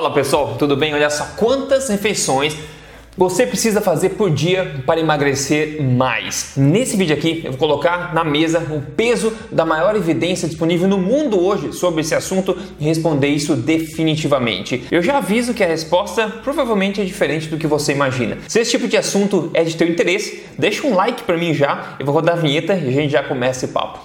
Fala pessoal, tudo bem? Olha só quantas refeições você precisa fazer por dia para emagrecer mais. Nesse vídeo aqui eu vou colocar na mesa o peso da maior evidência disponível no mundo hoje sobre esse assunto e responder isso definitivamente. Eu já aviso que a resposta provavelmente é diferente do que você imagina. Se esse tipo de assunto é de teu interesse, deixa um like para mim já, eu vou rodar a vinheta e a gente já começa esse papo.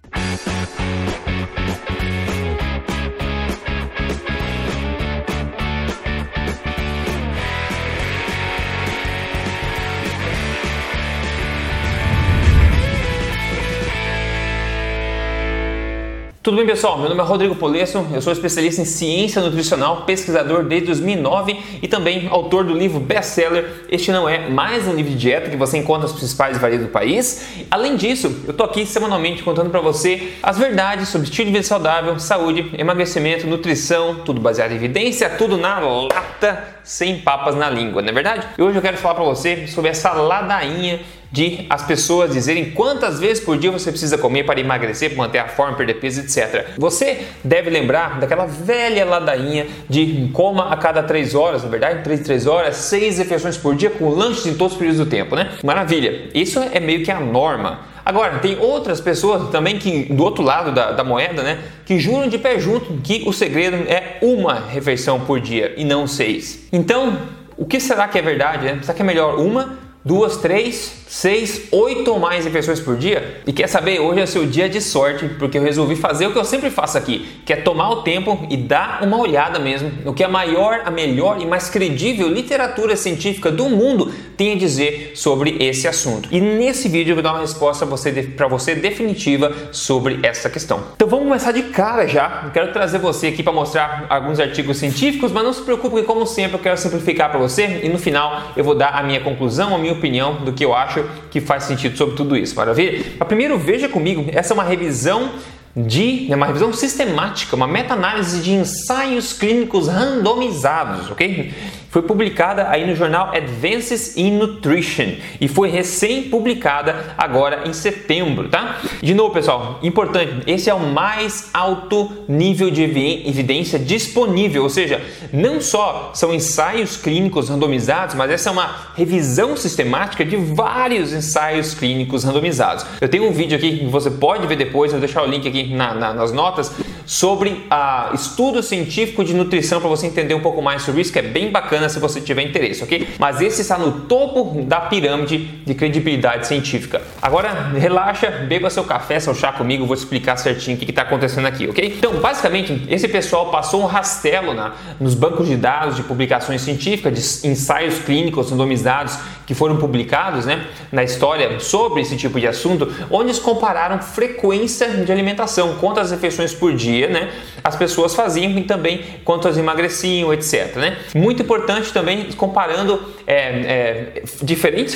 Tudo bem, pessoal? Meu nome é Rodrigo Polesso, eu sou especialista em ciência nutricional, pesquisador desde 2009 e também autor do livro best-seller Este Não É Mais um Livro de Dieta que você encontra nas principais livrarias do país. Além disso, eu tô aqui semanalmente contando para você as verdades sobre estilo de vida saudável, saúde, emagrecimento, nutrição, tudo baseado em evidência, tudo na lata, sem papas na língua, não é verdade? E hoje eu quero falar para você sobre essa ladainha de as pessoas dizerem quantas vezes por dia você precisa comer para emagrecer, para manter a forma, perder peso, etc. Você deve lembrar daquela velha ladainha de coma a cada 3 horas, na verdade, 3 3 horas, 6 refeições por dia com lanches em todos os períodos do tempo, né? Maravilha! Isso é meio que a norma. Agora, tem outras pessoas também que, do outro lado da, da, moeda, né, que juram de pé junto que o segredo é uma refeição por dia e não seis. Então, o que será que é verdade? Né? Será que é melhor uma, duas, três, seis, oito ou mais refeições por dia? E quer saber? Hoje é seu dia de sorte, porque eu resolvi fazer o que eu sempre faço aqui, que é tomar o tempo e dar uma olhada mesmo no que a maior, a melhor e mais credível literatura científica do mundo tem a dizer sobre esse assunto. E nesse vídeo eu vou dar uma resposta para você, definitiva sobre essa questão. Então vamos começar de cara já. Eu quero trazer você aqui para mostrar alguns artigos científicos, mas não se preocupe, como sempre eu quero simplificar para você e no final eu vou dar a minha conclusão, a minha opinião do que eu acho que faz sentido sobre tudo isso. Maravilha? Mas primeiro veja comigo, essa é uma revisão de é uma revisão sistemática, uma meta-análise de ensaios clínicos randomizados, ok? Foi publicada aí no jornal Advances in Nutrition e foi recém-publicada agora em setembro, tá? De novo, pessoal, importante, esse é o mais alto nível de evidência disponível, ou seja, não só são ensaios clínicos randomizados, mas essa é uma revisão sistemática de vários ensaios clínicos randomizados. Eu tenho um vídeo aqui que você pode ver depois, eu vou deixar o link aqui na, na, nas notas, sobre a estudo científico de nutrição para você entender um pouco mais sobre isso, que é bem bacana se você tiver interesse, ok? Mas esse está no topo da pirâmide de credibilidade científica. Agora, relaxa, beba seu café, seu chá comigo, vou explicar certinho o que está acontecendo aqui, ok? Então, basicamente, esse pessoal passou um rastelo na, nos bancos de dados de publicações científicas, de ensaios clínicos randomizados que foram publicados né, na história sobre esse tipo de assunto, onde eles compararam frequência de alimentação, quantas refeições por dia né, as pessoas faziam e também quantas emagreciam, etc. Né? Muito importante também comparando é, é, diferentes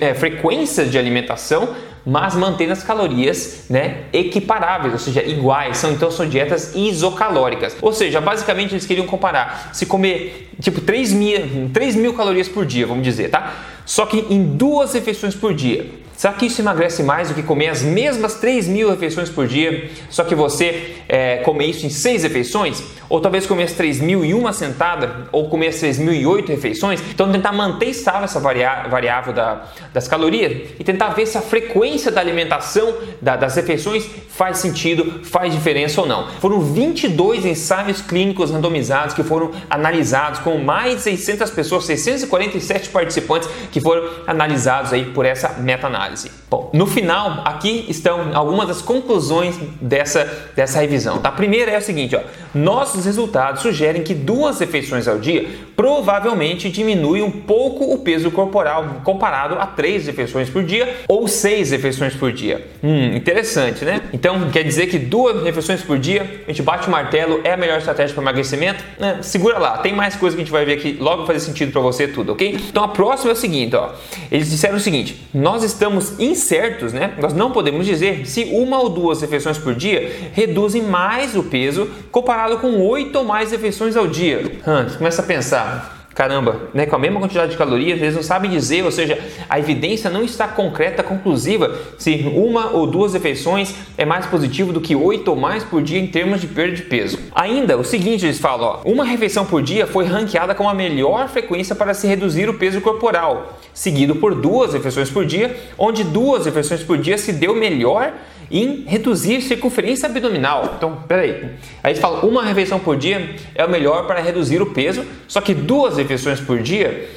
é, frequências de alimentação mas mantendo as calorias né, equiparáveis, ou seja, iguais. São, então são dietas isocalóricas. Ou seja, basicamente eles queriam comparar se comer tipo 3 mil, 3 mil calorias por dia, vamos dizer, tá? Só que em duas refeições por dia. Será que isso emagrece mais do que comer as mesmas 3 mil refeições por dia, só que você é, comer isso em 6 refeições? Ou talvez comer as 3 mil em uma sentada, ou comer as 3 mil em 8 refeições? Então tentar manter estável essa variável da, das calorias e tentar ver se a frequência da alimentação da, das refeições faz sentido, faz diferença ou não. Foram 22 ensaios clínicos randomizados que foram analisados com mais de 600 pessoas, 647 participantes que foram analisados aí por essa meta-análise análise. Bom, no final, aqui estão algumas das conclusões dessa, dessa revisão. A primeira é a seguinte: ó, nossos resultados sugerem que duas refeições ao dia provavelmente diminuem um pouco o peso corporal comparado a três refeições por dia ou seis refeições por dia. Hum, interessante, né? Então quer dizer que duas refeições por dia, a gente bate o martelo, é a melhor estratégia para emagrecimento? É, segura lá, tem mais coisa que a gente vai ver aqui logo fazer sentido para você tudo, ok? Então a próxima é o seguinte: ó, eles disseram o seguinte: nós estamos estamos incertos, né? Nós não podemos dizer se uma ou duas refeições por dia reduzem mais o peso comparado com oito ou mais refeições ao dia. Antes, começa a pensar. Caramba, né, com a mesma quantidade de calorias, eles não sabem dizer, ou seja, a evidência não está concreta, conclusiva, se uma ou duas refeições é mais positivo do que oito ou mais por dia em termos de perda de peso. Ainda, o seguinte eles falam, ó, uma refeição por dia foi ranqueada como a melhor frequência para se reduzir o peso corporal, seguido por duas refeições por dia, onde duas refeições por dia se deu melhor em reduzir circunferência abdominal. Então, peraí. Aí gente fala uma refeição por dia é o melhor para reduzir o peso, só que duas refeições por dia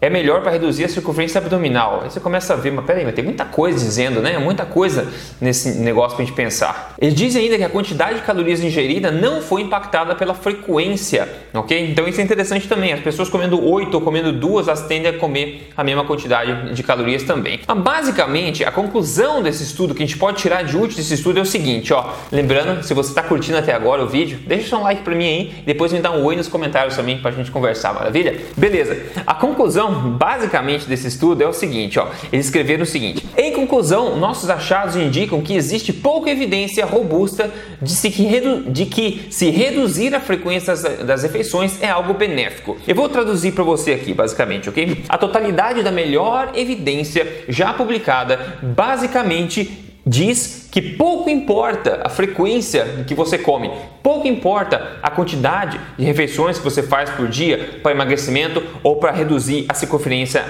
é melhor para reduzir a circunferência abdominal. Aí você começa a ver, mas peraí, mas tem muita coisa dizendo, né? Muita coisa nesse negócio para a gente pensar. Eles dizem ainda que a quantidade de calorias ingerida não foi impactada pela frequência, ok? Então isso é interessante também. As pessoas comendo 8 ou comendo duas, elas tendem a comer a mesma quantidade de calorias também. Mas basicamente, a conclusão desse estudo que a gente pode tirar de útil desse estudo é o seguinte, ó. Lembrando, se você está curtindo até agora o vídeo, deixa seu like para mim aí, depois me dá um oi nos comentários também para a gente conversar, maravilha? Beleza. A conclusão conclusão, basicamente, desse estudo é o seguinte: ó, eles escreveram o seguinte: em conclusão, nossos achados indicam que existe pouca evidência robusta de, se que, de que se reduzir a frequência das, das refeições é algo benéfico. Eu vou traduzir para você aqui, basicamente, ok? A totalidade da melhor evidência já publicada basicamente diz que pouco importa a frequência que você come, pouco importa a quantidade de refeições que você faz por dia para emagrecimento ou para reduzir a circunferência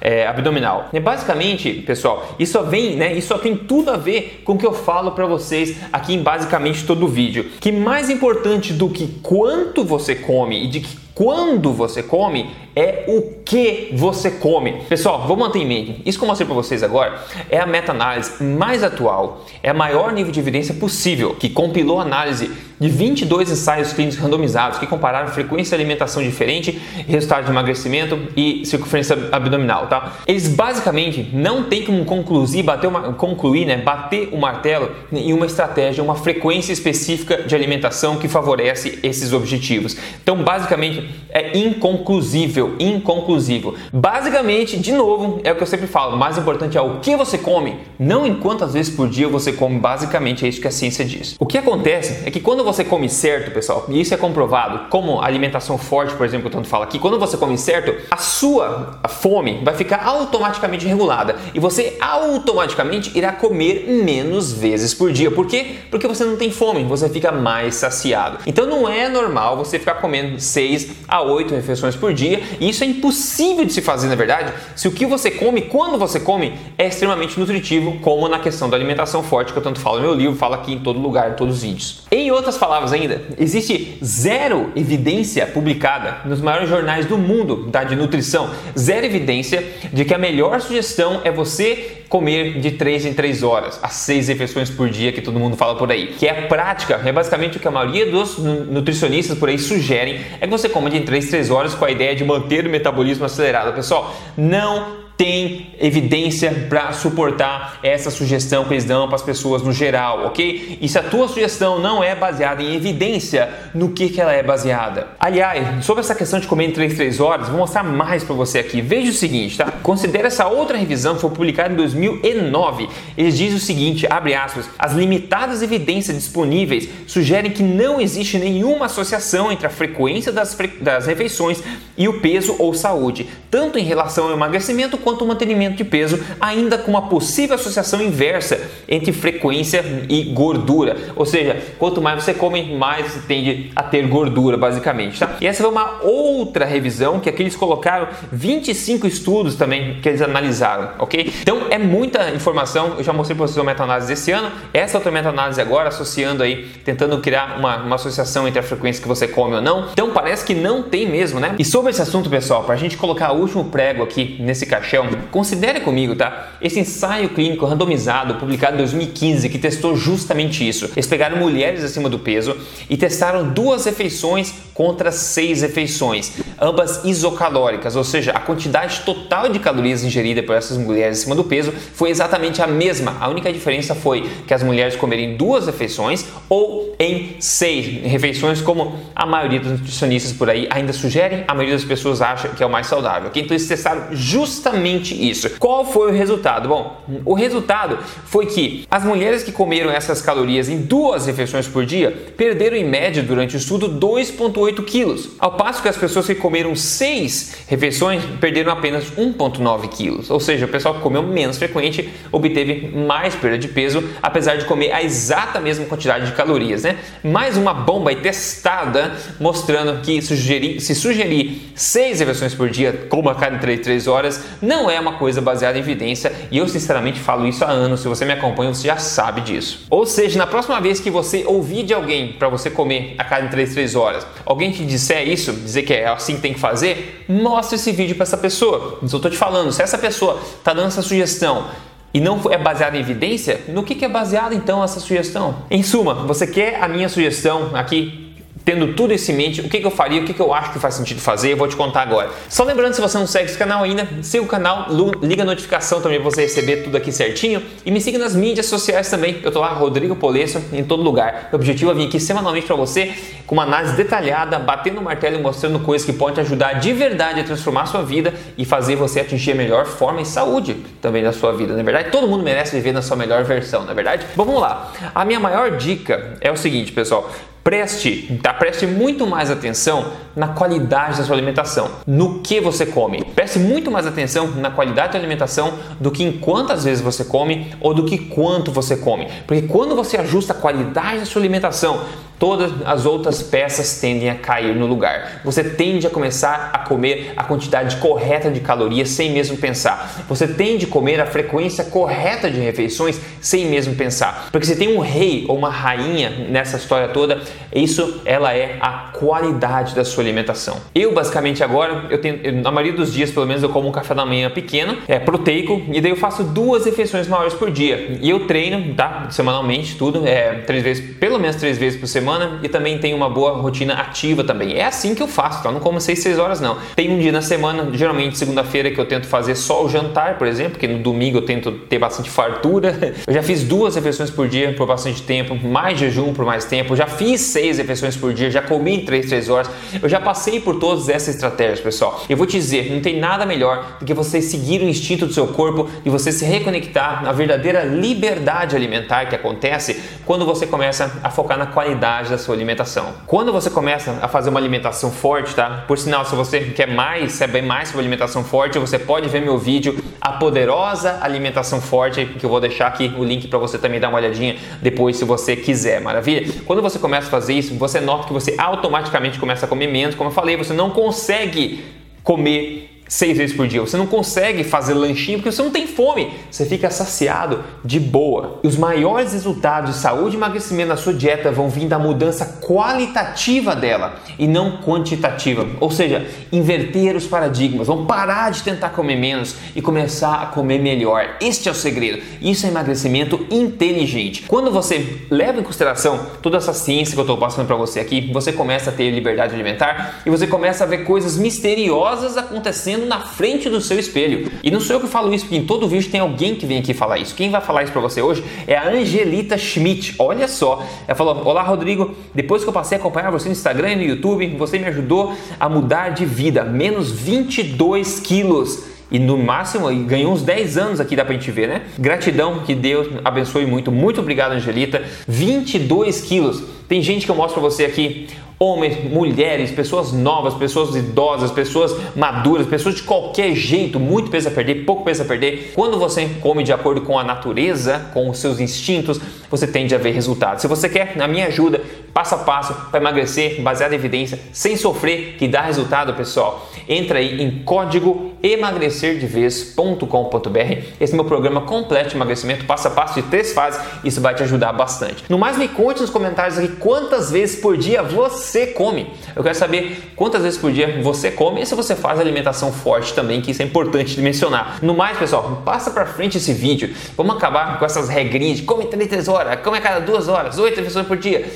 é, abdominal. E basicamente, pessoal, isso vem, né? Isso tem tudo a ver com o que eu falo para vocês aqui em basicamente todo o vídeo. Que mais importante do que quanto você come e de que quando você come é o que você come. Pessoal, vou manter em mente. Isso que eu mostrei para vocês agora é a meta-análise mais atual, é a maior nível de evidência possível, que compilou análise de 22 ensaios clínicos randomizados que compararam frequência de alimentação diferente, resultado de emagrecimento e circunferência abdominal, tá? Eles basicamente não tem como concluir, bater uma, concluir, né, bater o martelo em uma estratégia, uma frequência específica de alimentação que favorece esses objetivos. Então, basicamente, é inconclusível, inconclusivo. Basicamente, de novo, é o que eu sempre falo, o mais importante é o que você come, não em quantas vezes por dia você come, basicamente é isso que a ciência diz. O que acontece é que quando você come certo, pessoal, e isso é comprovado, como alimentação forte, por exemplo, que eu tanto falo aqui, quando você come certo, a sua fome vai ficar automaticamente regulada e você automaticamente irá comer menos vezes por dia. Por quê? Porque você não tem fome, você fica mais saciado. Então não é normal você ficar comendo 6 a 8 refeições por dia, e isso é impossível de se fazer, na verdade, se o que você come, quando você come, é extremamente nutritivo, como na questão da alimentação forte que eu tanto falo no meu livro, falo aqui em todo lugar, em todos os vídeos. Em outras palavras ainda, existe zero evidência publicada nos maiores jornais do mundo da de nutrição, zero evidência de que a melhor sugestão é você comer de 3 em 3 horas, as 6 refeições por dia que todo mundo fala por aí. Que é prática, é basicamente o que a maioria dos nutricionistas por aí sugerem, é que você coma de 3 em 3 horas com a ideia de manter o metabolismo acelerado. Pessoal, não tem evidência para suportar essa sugestão que eles dão para as pessoas no geral, ok? E se a tua sugestão não é baseada em evidência, no que, que ela é baseada? Aliás, sobre essa questão de comer em 3, 3 horas, vou mostrar mais para você aqui. Veja o seguinte, tá? Considere essa outra revisão que foi publicada em 2009. Eles dizem o seguinte, abre aspas, as limitadas evidências disponíveis sugerem que não existe nenhuma associação entre a frequência das, fre das refeições e o peso ou saúde, tanto em relação ao emagrecimento quanto quanto o mantenimento de peso, ainda com uma possível associação inversa entre frequência e gordura. Ou seja, quanto mais você come, mais você tende a ter gordura, basicamente. Tá? E essa foi uma outra revisão que aqui eles colocaram 25 estudos também que eles analisaram, ok? Então é muita informação. Eu já mostrei para vocês uma meta-análise desse ano, essa outra meta-análise agora, associando aí, tentando criar uma, uma associação entre a frequência que você come ou não. Então parece que não tem mesmo, né? E sobre esse assunto, pessoal, para a gente colocar último prego aqui nesse caixão considere comigo, tá? Esse ensaio clínico randomizado, publicado em 2015, que testou justamente isso. Eles pegaram mulheres acima do peso e testaram duas refeições contra seis refeições, ambas isocalóricas, ou seja, a quantidade total de calorias ingerida por essas mulheres acima do peso foi exatamente a mesma. A única diferença foi que as mulheres comerem duas refeições ou em seis refeições, como a maioria dos nutricionistas por aí ainda sugerem, a maioria das pessoas acha que é o mais saudável. Okay? Então eles testaram justamente isso. Qual foi o resultado? Bom, o resultado foi que as mulheres que comeram essas calorias em duas refeições por dia perderam em média durante o estudo 2,8 8 quilos, ao passo que as pessoas que comeram 6 refeições perderam apenas 1,9 quilos. Ou seja, o pessoal que comeu menos frequente obteve mais perda de peso, apesar de comer a exata mesma quantidade de calorias. Né? Mais uma bomba testada mostrando que se sugerir 6 refeições por dia, como a cada 3, 3 horas, não é uma coisa baseada em evidência e eu sinceramente falo isso há anos. Se você me acompanha, você já sabe disso. Ou seja, na próxima vez que você ouvir de alguém para você comer a cada 3, 3 horas, alguém te disser isso, dizer que é assim que tem que fazer, mostre esse vídeo para essa pessoa. Mas eu estou te falando, se essa pessoa está dando essa sugestão e não é baseada em evidência, no que, que é baseada então essa sugestão? Em suma, você quer a minha sugestão aqui Tendo tudo isso em mente, o que, eu faria, o que, eu acho que faz sentido fazer, eu vou te contar agora. Só lembrando, se você não segue esse canal ainda, siga o canal, liga a notificação também para você receber tudo aqui certinho e me siga nas mídias sociais também. Eu tô lá, Rodrigo Polesso, em todo lugar. O objetivo é vir aqui semanalmente para você com uma análise detalhada, batendo o martelo e mostrando coisas que podem te ajudar de verdade a transformar a sua vida e fazer você atingir a melhor forma e saúde também da sua vida, na é verdade? Todo mundo merece viver na sua melhor versão, na é verdade? Vamos lá. A minha maior dica é o seguinte, pessoal. Preste, tá? Preste muito mais atenção na qualidade da sua alimentação, no que você come. Preste muito mais atenção na qualidade da alimentação do que em quantas vezes você come ou do que quanto você come. Porque quando você ajusta a qualidade da sua alimentação, todas as outras peças tendem a cair no lugar. Você tende a começar a comer a quantidade correta de calorias sem mesmo pensar. Você tende a comer a frequência correta de refeições sem mesmo pensar. Porque se tem um rei ou uma rainha nessa história toda, isso ela é a qualidade da sua alimentação. Eu basicamente agora, eu tenho, na maioria dos dias pelo menos eu como um café da manhã pequeno, é proteico e daí eu faço duas refeições maiores por dia. E eu treino, tá? Semanalmente, tudo, é três vezes, pelo menos três vezes por semana semana e também tenho uma boa rotina ativa também. É assim que eu faço, tá? Não como 6, 6 horas não. Tem um dia na semana, geralmente segunda-feira, que eu tento fazer só o jantar, por exemplo, porque no domingo eu tento ter bastante fartura. Eu já fiz duas refeições por dia por bastante tempo, mais jejum por mais tempo. Já fiz seis refeições por dia, já comi em 3, 3 horas. Eu já passei por todas essas estratégias, pessoal. Eu vou te dizer, não tem nada melhor do que você seguir o instinto do seu corpo e você se reconectar na verdadeira liberdade alimentar que acontece quando você começa a focar na qualidade qualidade da sua alimentação. Quando você começa a fazer uma alimentação forte, tá? Por sinal, se você quer mais, saber mais sobre alimentação forte, você pode ver meu vídeo A Poderosa Alimentação Forte, que eu vou deixar aqui o link para você também dar uma olhadinha depois se você quiser, maravilha? Quando você começa a fazer isso, você nota que você automaticamente começa a comer menos, como eu falei, você não consegue comer seis vezes por dia. Você não consegue fazer lanchinho porque você não tem fome. Você fica saciado de boa. E os maiores resultados de saúde e emagrecimento na sua dieta vão vir da mudança qualitativa dela e não quantitativa. Ou seja, inverter os paradigmas. Vão parar de tentar comer menos e começar a comer melhor. Este é o segredo. Isso é emagrecimento inteligente. Quando você leva em consideração toda essa ciência que eu estou passando para você aqui, você começa a ter liberdade alimentar e você começa a ver coisas misteriosas acontecendo na frente do seu espelho. E não sou eu que falo isso, porque em todo vídeo tem alguém que vem aqui falar isso. Quem vai falar isso para você hoje é a Angelita Schmidt. Olha só, ela falou: Olá, Rodrigo. Depois que eu passei a acompanhar você no Instagram e no YouTube, você me ajudou a mudar de vida, menos 22 quilos e no máximo ganhou uns 10 anos aqui, dá pra gente ver, né? Gratidão, que Deus abençoe muito. Muito obrigado, Angelita. 22 quilos. Tem gente que eu mostro pra você aqui homens, mulheres, pessoas novas, pessoas idosas, pessoas maduras, pessoas de qualquer jeito, muito peso a perder, pouco peso a perder. Quando você come de acordo com a natureza, com os seus instintos, você tende a ver resultados. Se você quer a minha ajuda, passo a passo para emagrecer, baseado em evidência, sem sofrer, que dá resultado, pessoal, entra aí em código emagrecerdevez.com.br. Esse é meu programa completo de emagrecimento, passo a passo de três fases. Isso vai te ajudar bastante. No mais, me conte nos comentários aqui quantas vezes por dia você come. Eu quero saber quantas vezes por dia você come e se você faz alimentação forte também, que isso é importante de mencionar. No mais, pessoal, passa para frente esse vídeo. Vamos acabar com essas regrinhas de come 33 horas, come a cada duas horas, 8 refeições por dia.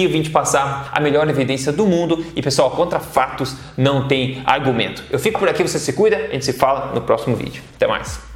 Aqui eu vim te passar a melhor evidência do mundo e, pessoal, contra fatos não tem argumento. Eu fico por aqui, você se cuida a gente se fala no próximo vídeo. Até mais!